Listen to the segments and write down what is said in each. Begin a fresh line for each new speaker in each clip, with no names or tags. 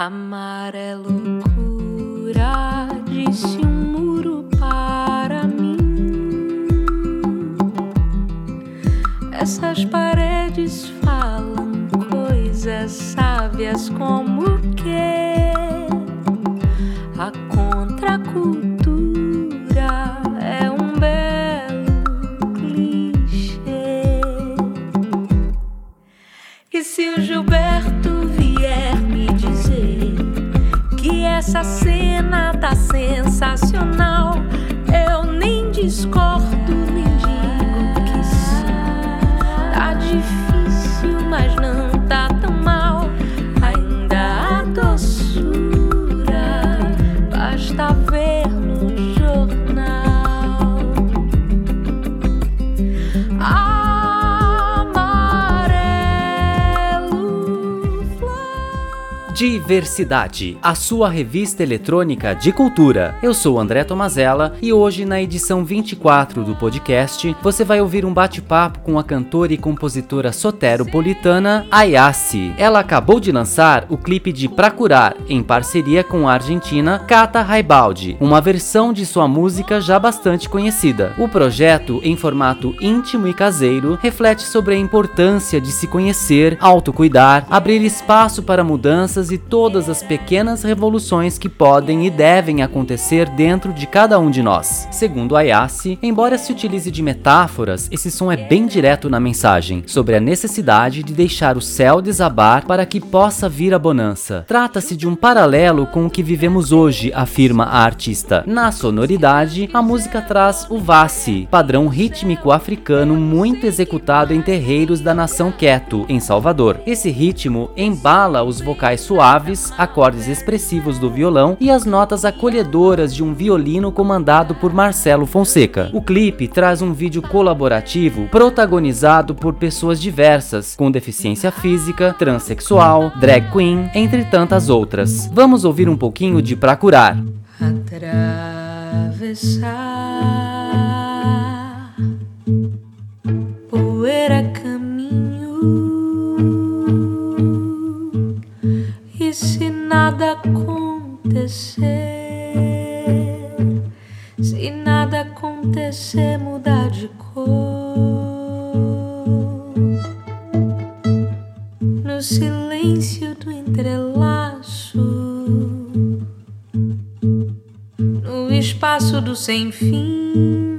Amar é loucura, disse um muro para mim. Essas paredes falam coisas sábias como que discordo, nem digo que. Tá difícil,
Diversidade, a sua revista eletrônica de cultura. Eu sou André Tomazella e hoje, na edição 24 do podcast, você vai ouvir um bate-papo com a cantora e compositora soteropolitana Ayase. Ela acabou de lançar o clipe de Pra Curar, em parceria com a argentina Cata Raibaldi, uma versão de sua música já bastante conhecida. O projeto, em formato íntimo e caseiro, reflete sobre a importância de se conhecer, autocuidar, abrir espaço para mudanças e todas as pequenas revoluções que podem e devem acontecer dentro de cada um de nós. Segundo Ayase, embora se utilize de metáforas, esse som é bem direto na mensagem, sobre a necessidade de deixar o céu desabar para que possa vir a bonança. Trata-se de um paralelo com o que vivemos hoje, afirma a artista. Na sonoridade, a música traz o Vassi, padrão rítmico africano muito executado em terreiros da nação Queto, em Salvador. Esse ritmo embala os vocais suaves, acordes expressivos do violão e as notas acolhedoras de um violino comandado por Marcelo Fonseca. O clipe traz um vídeo colaborativo protagonizado por pessoas diversas, com deficiência física, transexual, drag queen, entre tantas outras. Vamos ouvir um pouquinho de Pra Curar.
Atravessar acontecer, se nada acontecer, mudar de cor. No silêncio do entrelaço. No espaço do sem fim,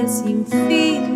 del sinfín,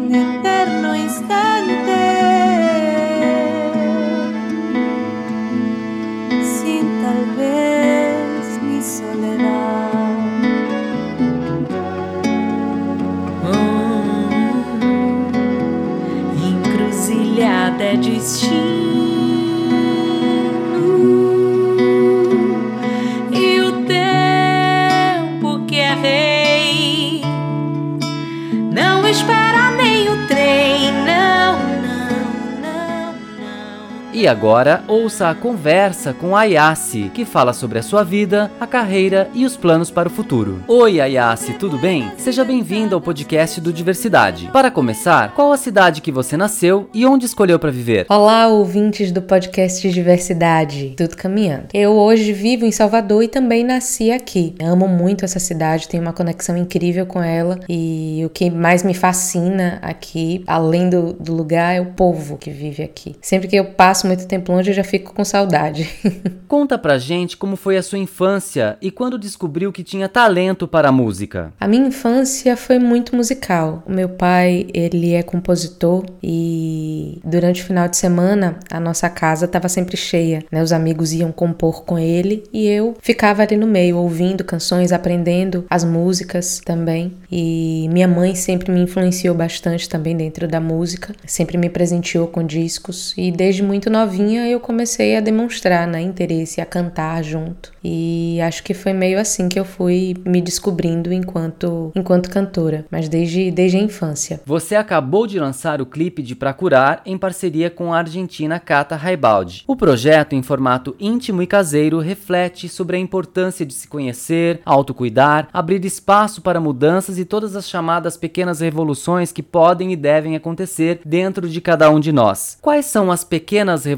E
agora, ouça a conversa com Ayase, que fala sobre a sua vida, a carreira e os planos para o futuro. Oi, Ayase, tudo bem? Seja bem-vindo ao podcast do Diversidade. Para começar, qual a cidade que você nasceu e onde escolheu para viver?
Olá, ouvintes do podcast Diversidade. Tudo caminhando. Eu hoje vivo em Salvador e também nasci aqui. Amo muito essa cidade, tenho uma conexão incrível com ela e o que mais me fascina aqui, além do, do lugar, é o povo que vive aqui. Sempre que eu passo
passo muito tempo longe eu já fico com saudade.
Conta pra gente como foi a sua infância e quando descobriu que tinha talento para a música.
A minha infância foi muito musical. O meu pai, ele é compositor e durante o final de semana a nossa casa estava sempre cheia, né? Os amigos iam compor com ele e eu ficava ali no meio ouvindo canções, aprendendo as músicas também. E minha mãe sempre me influenciou bastante também dentro da música, sempre me presenteou com discos e desde muito novinha eu comecei a demonstrar né, interesse, a cantar junto. E acho que foi meio assim que eu fui me descobrindo enquanto, enquanto cantora, mas desde, desde a infância.
Você acabou de lançar o clipe de Pra Curar em parceria com a argentina Cata Raibaldi. O projeto, em formato íntimo e caseiro, reflete sobre a importância de se conhecer, autocuidar, abrir espaço para mudanças e todas as chamadas pequenas revoluções que podem e devem acontecer dentro de cada um de nós. Quais são as pequenas revoluções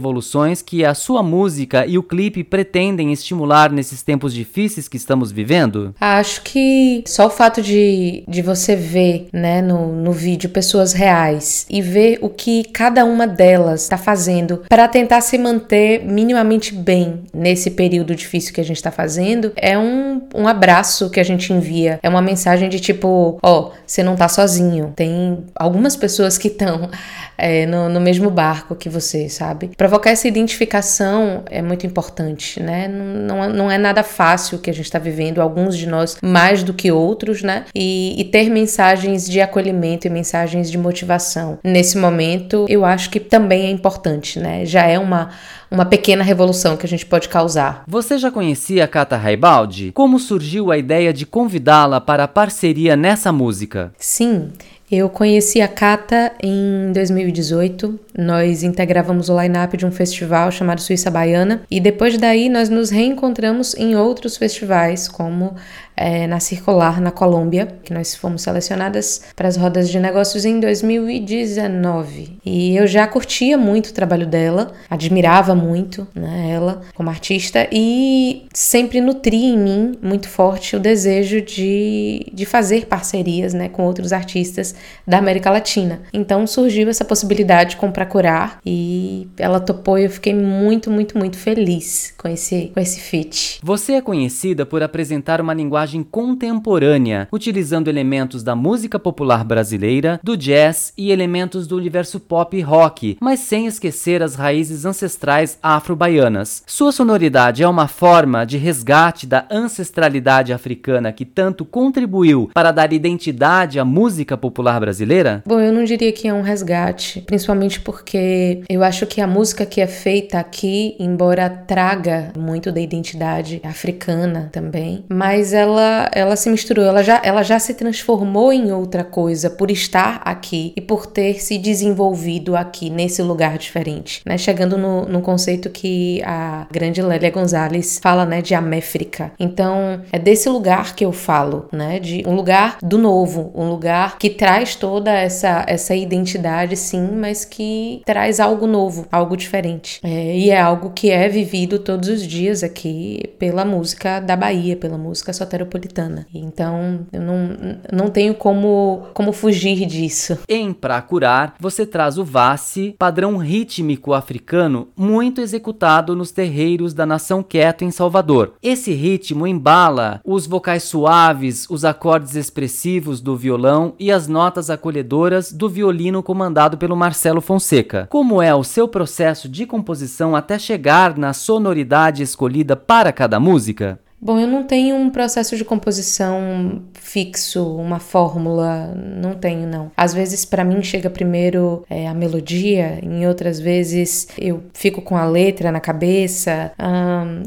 que a sua música e o clipe pretendem estimular nesses tempos difíceis que estamos vivendo?
Acho que só o fato de, de você ver né, no, no vídeo pessoas reais e ver o que cada uma delas está fazendo para tentar se manter minimamente bem nesse período difícil que a gente está fazendo é um, um abraço que a gente envia. É uma mensagem de tipo: ó, oh, você não tá sozinho. Tem algumas pessoas que estão é, no, no, mesmo barco que você, sabe? Provocar essa identificação é muito importante, né? Não, não, é nada fácil o que a gente está vivendo, alguns de nós mais do que outros, né? E, e ter mensagens de acolhimento e mensagens de motivação nesse momento, eu acho que também é importante, né? Já é uma uma pequena revolução que a gente pode causar.
Você já conhecia a Cata Raibaldi? Como surgiu a ideia de convidá-la para a parceria nessa música?
Sim, eu conheci a Cata em 2018. Nós integrávamos o line-up de um festival chamado Suíça Baiana e depois daí nós nos reencontramos em outros festivais, como é, na Circular, na Colômbia, que nós fomos selecionadas para as rodas de negócios em 2019. E eu já curtia muito o trabalho dela, admirava muito né, ela como artista e sempre nutri em mim muito forte o desejo de, de fazer parcerias né, com outros artistas da América Latina. Então surgiu essa possibilidade com Pra Curar e ela topou e eu fiquei muito, muito, muito feliz com esse, com esse feat.
Você é conhecida por apresentar uma linguagem linguagem contemporânea, utilizando elementos da música popular brasileira, do jazz e elementos do universo pop e rock, mas sem esquecer as raízes ancestrais afro-baianas. Sua sonoridade é uma forma de resgate da ancestralidade africana que tanto contribuiu para dar identidade à música popular brasileira?
Bom, eu não diria que é um resgate, principalmente porque eu acho que a música que é feita aqui, embora traga muito da identidade africana também, mas ela ela, ela se misturou, ela já, ela já se transformou em outra coisa por estar aqui e por ter se desenvolvido aqui nesse lugar diferente, né? Chegando no, no conceito que a grande Lélia Gonzalez fala, né, de Améfrica. Então, é desse lugar que eu falo, né, de um lugar do novo, um lugar que traz toda essa, essa identidade, sim, mas que traz algo novo, algo diferente. É, e é algo que é vivido todos os dias aqui pela música da Bahia, pela música sotero metropolitana. Então, eu não, não tenho como, como fugir disso.
Em Pra Curar, você traz o Vassi, padrão rítmico africano muito executado nos terreiros da Nação Quieto em Salvador. Esse ritmo embala os vocais suaves, os acordes expressivos do violão e as notas acolhedoras do violino comandado pelo Marcelo Fonseca. Como é o seu processo de composição até chegar na sonoridade escolhida para cada música?
Bom, eu não tenho um processo de composição fixo, uma fórmula, não tenho não. Às vezes para mim chega primeiro é, a melodia, em outras vezes eu fico com a letra na cabeça,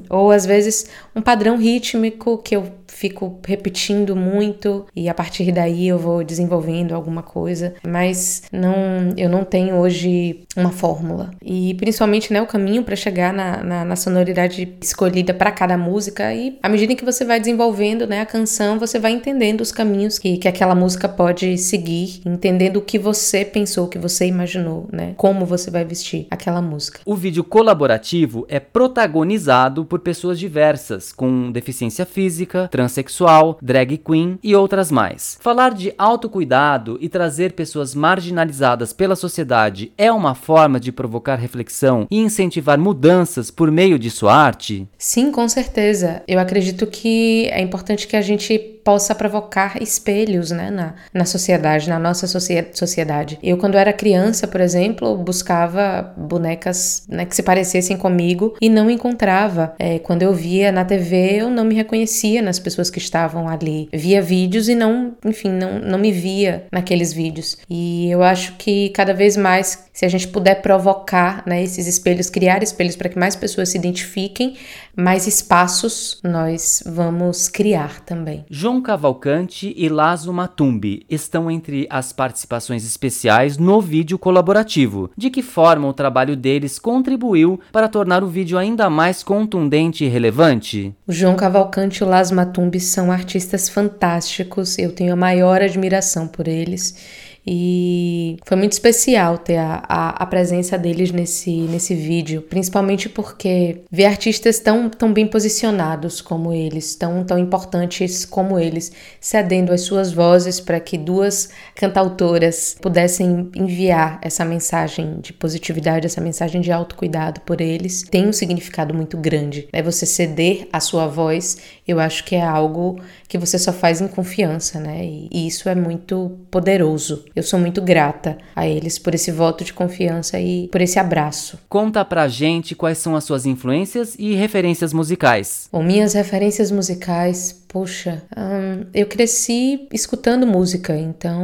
ou às vezes um padrão rítmico que eu fico repetindo muito e a partir daí eu vou desenvolvendo alguma coisa, mas não, eu não tenho hoje uma fórmula. E principalmente, né, o caminho para chegar na, na, na, sonoridade escolhida para cada música e à medida que você vai desenvolvendo, né, a canção, você vai entendendo os caminhos que, que aquela música pode seguir, entendendo o que você pensou, o que você imaginou, né, como você vai vestir aquela música.
O vídeo colaborativo é protagonizado por pessoas diversas, com deficiência física, transexual, drag queen e outras mais. Falar de autocuidado e trazer pessoas marginalizadas pela sociedade é uma forma de provocar reflexão e incentivar mudanças por meio de sua arte?
Sim, com certeza. Eu acredito que é importante que a gente possa provocar espelhos né, na, na sociedade, na nossa sociedade. Eu, quando era criança, por exemplo, buscava bonecas né, que se parecessem comigo e não encontrava. É, quando eu via na TV, eu não me reconhecia nas pessoas que estavam ali. Via vídeos e não, enfim, não, não me via naqueles vídeos. E eu acho que cada vez mais, se a gente puder provocar né, esses espelhos, criar espelhos para que mais pessoas se identifiquem, mais espaços nós vamos criar também.
Cavalcante e Lazo Matumbi estão entre as participações especiais no vídeo colaborativo. De que forma o trabalho deles contribuiu para tornar o vídeo ainda mais contundente e relevante?
O João Cavalcante e o Lazo Matumbi são artistas fantásticos, eu tenho a maior admiração por eles e foi muito especial ter a, a, a, presença deles nesse, nesse vídeo, principalmente porque ver artistas tão, tão bem posicionados como eles, tão, tão importantes como eles, cedendo as suas vozes para que duas cantautoras pudessem enviar essa mensagem de positividade, essa mensagem de autocuidado por eles, tem um significado muito grande. É você ceder a sua voz, eu acho que é algo que você só faz em confiança, né? E, isso é muito poderoso. Eu sou muito grata a eles por esse voto de confiança e por esse abraço.
Conta pra gente quais são as suas influências e referências musicais.
Bom, minhas referências musicais Poxa, hum, eu cresci escutando música, então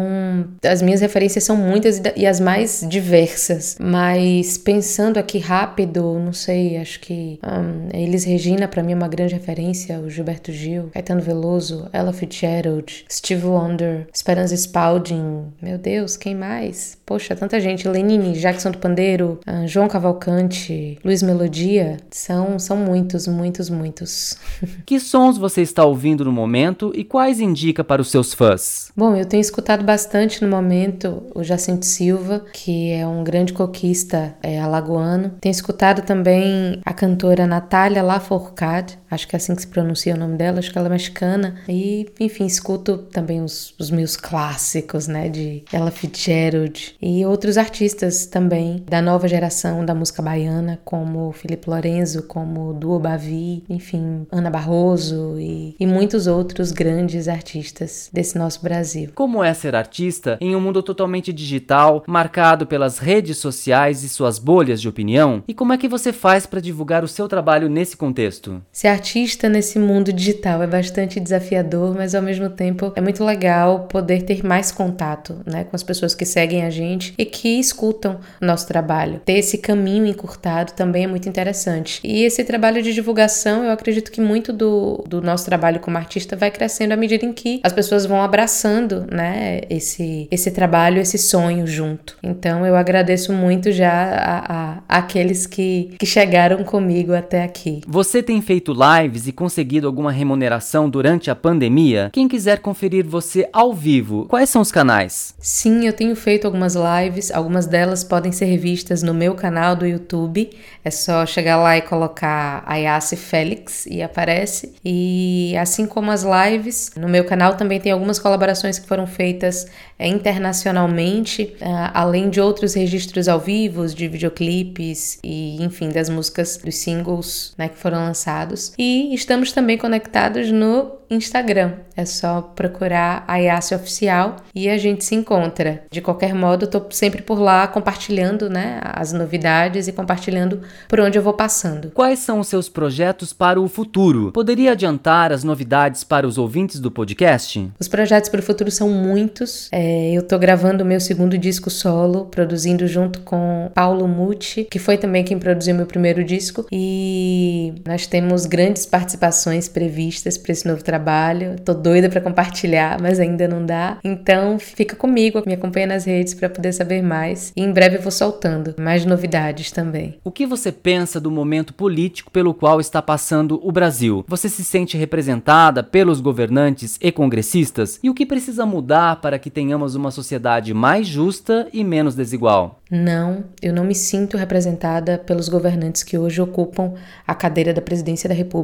as minhas referências são muitas e as mais diversas. Mas pensando aqui rápido, não sei, acho que hum, Elis Regina para mim é uma grande referência, o Gilberto Gil, Caetano Veloso, Ella Fitzgerald, Steve Wonder, Esperanza Spalding, meu Deus, quem mais? Poxa, tanta gente, Lenine, Jackson do Pandeiro, hum, João Cavalcante, Luiz Melodia, são, são muitos, muitos, muitos.
Que sons você está ouvindo? ouvindo no momento e quais indica para os seus fãs?
Bom, eu tenho escutado bastante no momento o Jacinto Silva, que é um grande coquista é, alagoano. Tenho escutado também a cantora Natália Lafourcade, acho que é assim que se pronuncia o nome dela, acho que ela é mexicana. E, enfim, escuto também os, os meus clássicos, né, de Ella Fitzgerald e outros artistas também da nova geração da música baiana, como Felipe Lorenzo, como Duo Bavi, enfim, Ana Barroso e, e muitos outros grandes artistas desse nosso Brasil.
Como é ser artista em um mundo totalmente digital, marcado pelas redes sociais e suas bolhas de opinião? E como é que você faz para divulgar o seu trabalho nesse contexto?
Ser artista nesse mundo digital é bastante desafiador, mas ao mesmo tempo é muito legal poder ter mais contato né, com as pessoas que seguem a gente e que escutam o nosso trabalho. Ter esse caminho encurtado também é muito interessante. E esse trabalho de divulgação, eu acredito que muito do, do nosso trabalho como artista vai crescendo à medida em que as pessoas vão abraçando, né, esse, esse trabalho, esse sonho junto. Então eu agradeço muito já a, a, a aqueles que, que chegaram comigo até aqui.
Você tem feito lives e conseguido alguma remuneração durante a pandemia? Quem quiser conferir você ao vivo, quais são os canais?
Sim, eu tenho feito algumas lives, algumas delas podem ser vistas no meu canal do YouTube. É só chegar lá e colocar Ayase Félix e aparece. E assim como as lives. No meu canal também tem algumas colaborações que foram feitas é, internacionalmente, uh, além de outros registros ao vivo, de videoclipes e, enfim, das músicas, dos singles né, que foram lançados. E estamos também conectados no Instagram. É só procurar a Yassi Oficial e a gente se encontra. De qualquer modo, eu tô sempre por lá compartilhando né, as novidades e compartilhando por onde eu vou passando.
Quais são os seus projetos para o futuro? Poderia adiantar as novidades para os ouvintes do podcast?
Os projetos para o futuro são muitos. É, eu tô gravando o meu segundo disco solo, produzindo junto com Paulo Muti, que foi também quem produziu meu primeiro disco. E nós temos grandes participações previstas para esse novo trabalho trabalho. Tô doida para compartilhar, mas ainda não dá. Então, fica comigo, me acompanha nas redes para poder saber mais. E em breve eu vou soltando mais novidades também.
O que você pensa do momento político pelo qual está passando o Brasil? Você se sente representada pelos governantes e congressistas? E o que precisa mudar para que tenhamos uma sociedade mais justa e menos desigual?
Não, eu não me sinto representada pelos governantes que hoje ocupam a cadeira da presidência da República.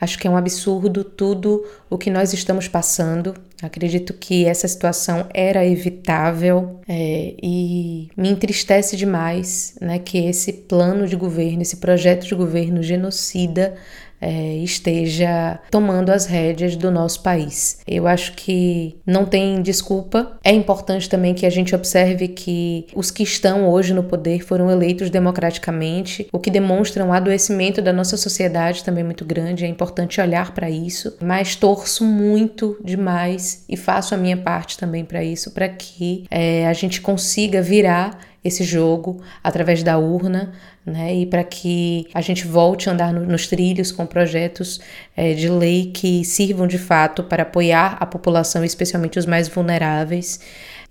Acho que é um absurdo tudo o que nós estamos passando. Acredito que essa situação era evitável é, e me entristece demais né, que esse plano de governo, esse projeto de governo genocida é, esteja tomando as rédeas do nosso país. Eu acho que não tem desculpa. É importante também que a gente observe que os que estão hoje no poder foram eleitos democraticamente, o que demonstra um adoecimento da nossa sociedade também muito grande. É importante olhar para isso, mas torço muito demais e faço a minha parte também para isso, para que é, a gente consiga virar esse jogo através da urna, né? E para que a gente volte a andar no, nos trilhos com projetos é, de lei que sirvam de fato para apoiar a população, especialmente os mais vulneráveis,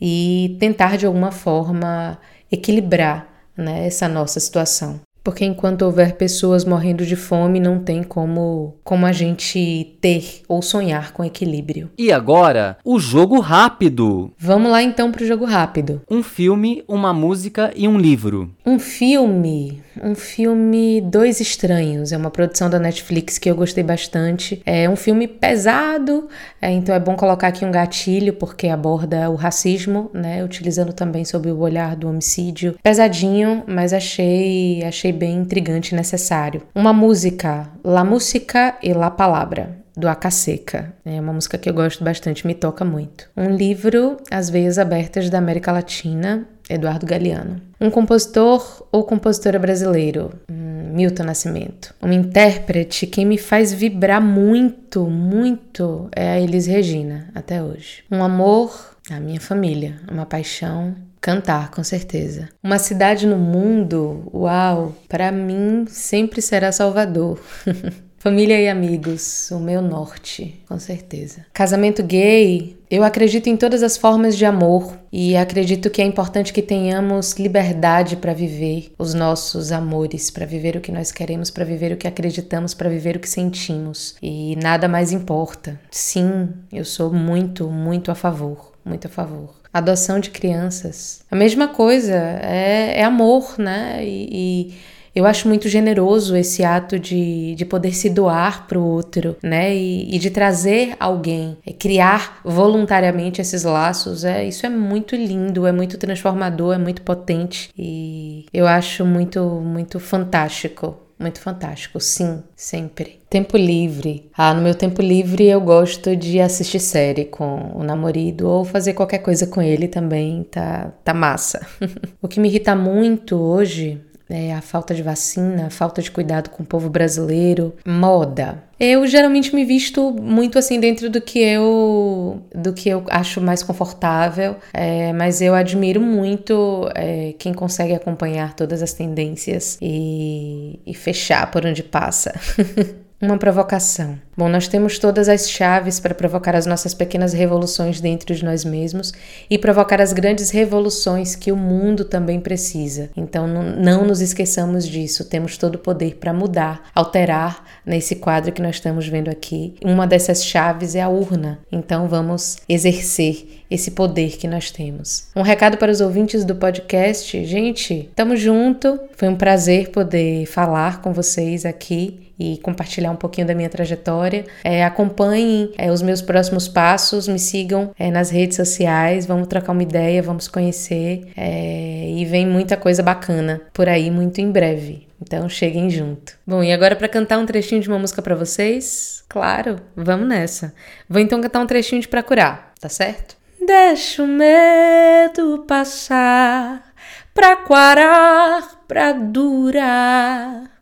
e tentar de alguma forma equilibrar né, essa nossa situação. Porque enquanto houver pessoas morrendo de fome, não tem como, como a gente ter ou sonhar com equilíbrio.
E agora, o jogo rápido.
Vamos lá então pro jogo rápido.
Um filme, uma música e um livro.
Um filme, um filme Dois Estranhos, é uma produção da Netflix que eu gostei bastante. É um filme pesado, é, então é bom colocar aqui um gatilho porque aborda o racismo, né, utilizando também sob o olhar do homicídio. Pesadinho, mas achei achei bem intrigante e necessário. Uma música, La Música e La Palabra do Acaseca. É uma música que eu gosto bastante, me toca muito. Um livro, As Veias Abertas da América Latina, Eduardo Galeano. Um compositor ou compositora brasileiro, hum, Milton Nascimento. Um intérprete, quem me faz vibrar muito, muito é a Elis Regina, até hoje. Um amor, a minha família. Uma paixão, Cantar, com certeza. Uma cidade no mundo, uau, para mim sempre será Salvador. Família e amigos, o meu norte, com certeza. Casamento gay, eu acredito em todas as formas de amor e acredito que é importante que tenhamos liberdade para viver os nossos amores, para viver o que nós queremos, para viver o que acreditamos, para viver o que sentimos. E nada mais importa. Sim, eu sou muito, muito a favor, muito a favor adoção de crianças. A mesma coisa, é, é amor, né? E, e, eu acho muito generoso esse ato de, de poder se doar para o outro, né? E, e, de trazer alguém, é, criar voluntariamente esses laços. É, isso é muito lindo, é muito transformador, é muito potente. E eu acho muito, muito fantástico muito fantástico, sim, sempre. Tempo livre. Ah, no meu tempo livre eu gosto de assistir série com o namorado ou fazer qualquer coisa com ele também, tá, tá massa. o que me irrita muito hoje é, a falta de vacina, a falta de cuidado com o povo brasileiro, moda. Eu geralmente me visto muito assim dentro do que eu do que eu acho mais confortável, é, mas eu admiro muito é, quem consegue acompanhar todas as tendências e, e fechar por onde passa. Uma provocação. Bom, nós temos todas as chaves para provocar as nossas pequenas revoluções dentro de nós mesmos e provocar as grandes revoluções que o mundo também precisa. Então, não nos esqueçamos disso. Temos todo o poder para mudar, alterar nesse quadro que nós estamos vendo aqui. Uma dessas chaves é a urna. Então, vamos exercer esse poder que nós temos. Um recado para os ouvintes do podcast. Gente, tamo junto. Foi um prazer poder falar com vocês aqui e compartilhar um pouquinho da minha trajetória. É, acompanhem é, os meus próximos passos, me sigam é, nas redes sociais, vamos trocar uma ideia, vamos conhecer é, e vem muita coisa bacana por aí muito em breve. Então cheguem junto. Bom, e agora para cantar um trechinho de uma música para vocês? Claro, vamos nessa. Vou então cantar um trechinho de Pra Curar, tá certo? Deixa o medo passar, pra quarar, pra durar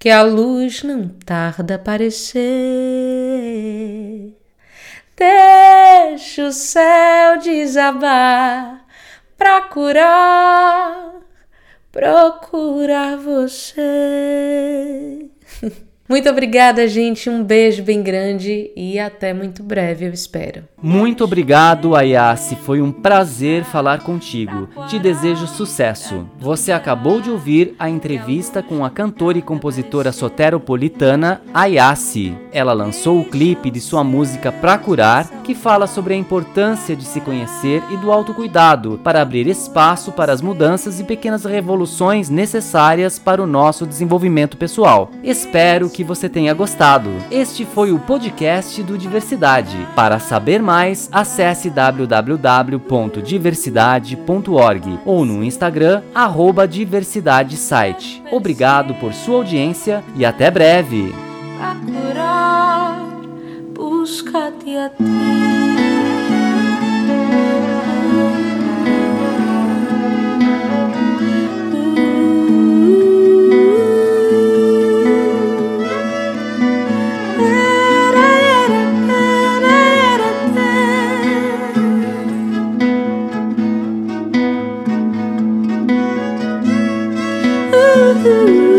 que a luz não tarda a aparecer. Deixa o céu desabar pra curar, procurar você. Muito obrigada, gente. Um beijo bem grande e até muito breve, eu espero.
Muito obrigado, Ayase. Foi um prazer falar contigo. Te desejo sucesso. Você acabou de ouvir a entrevista com a cantora e compositora soteropolitana Ayase. Ela lançou o clipe de sua música Pra Curar, que fala sobre a importância de se conhecer e do autocuidado para abrir espaço para as mudanças e pequenas revoluções necessárias para o nosso desenvolvimento pessoal. Espero que que você tenha gostado. Este foi o podcast do Diversidade. Para saber mais, acesse www.diversidade.org ou no Instagram arroba Diversidade Site. Obrigado por sua audiência e até breve.
busca-te a ti.
you.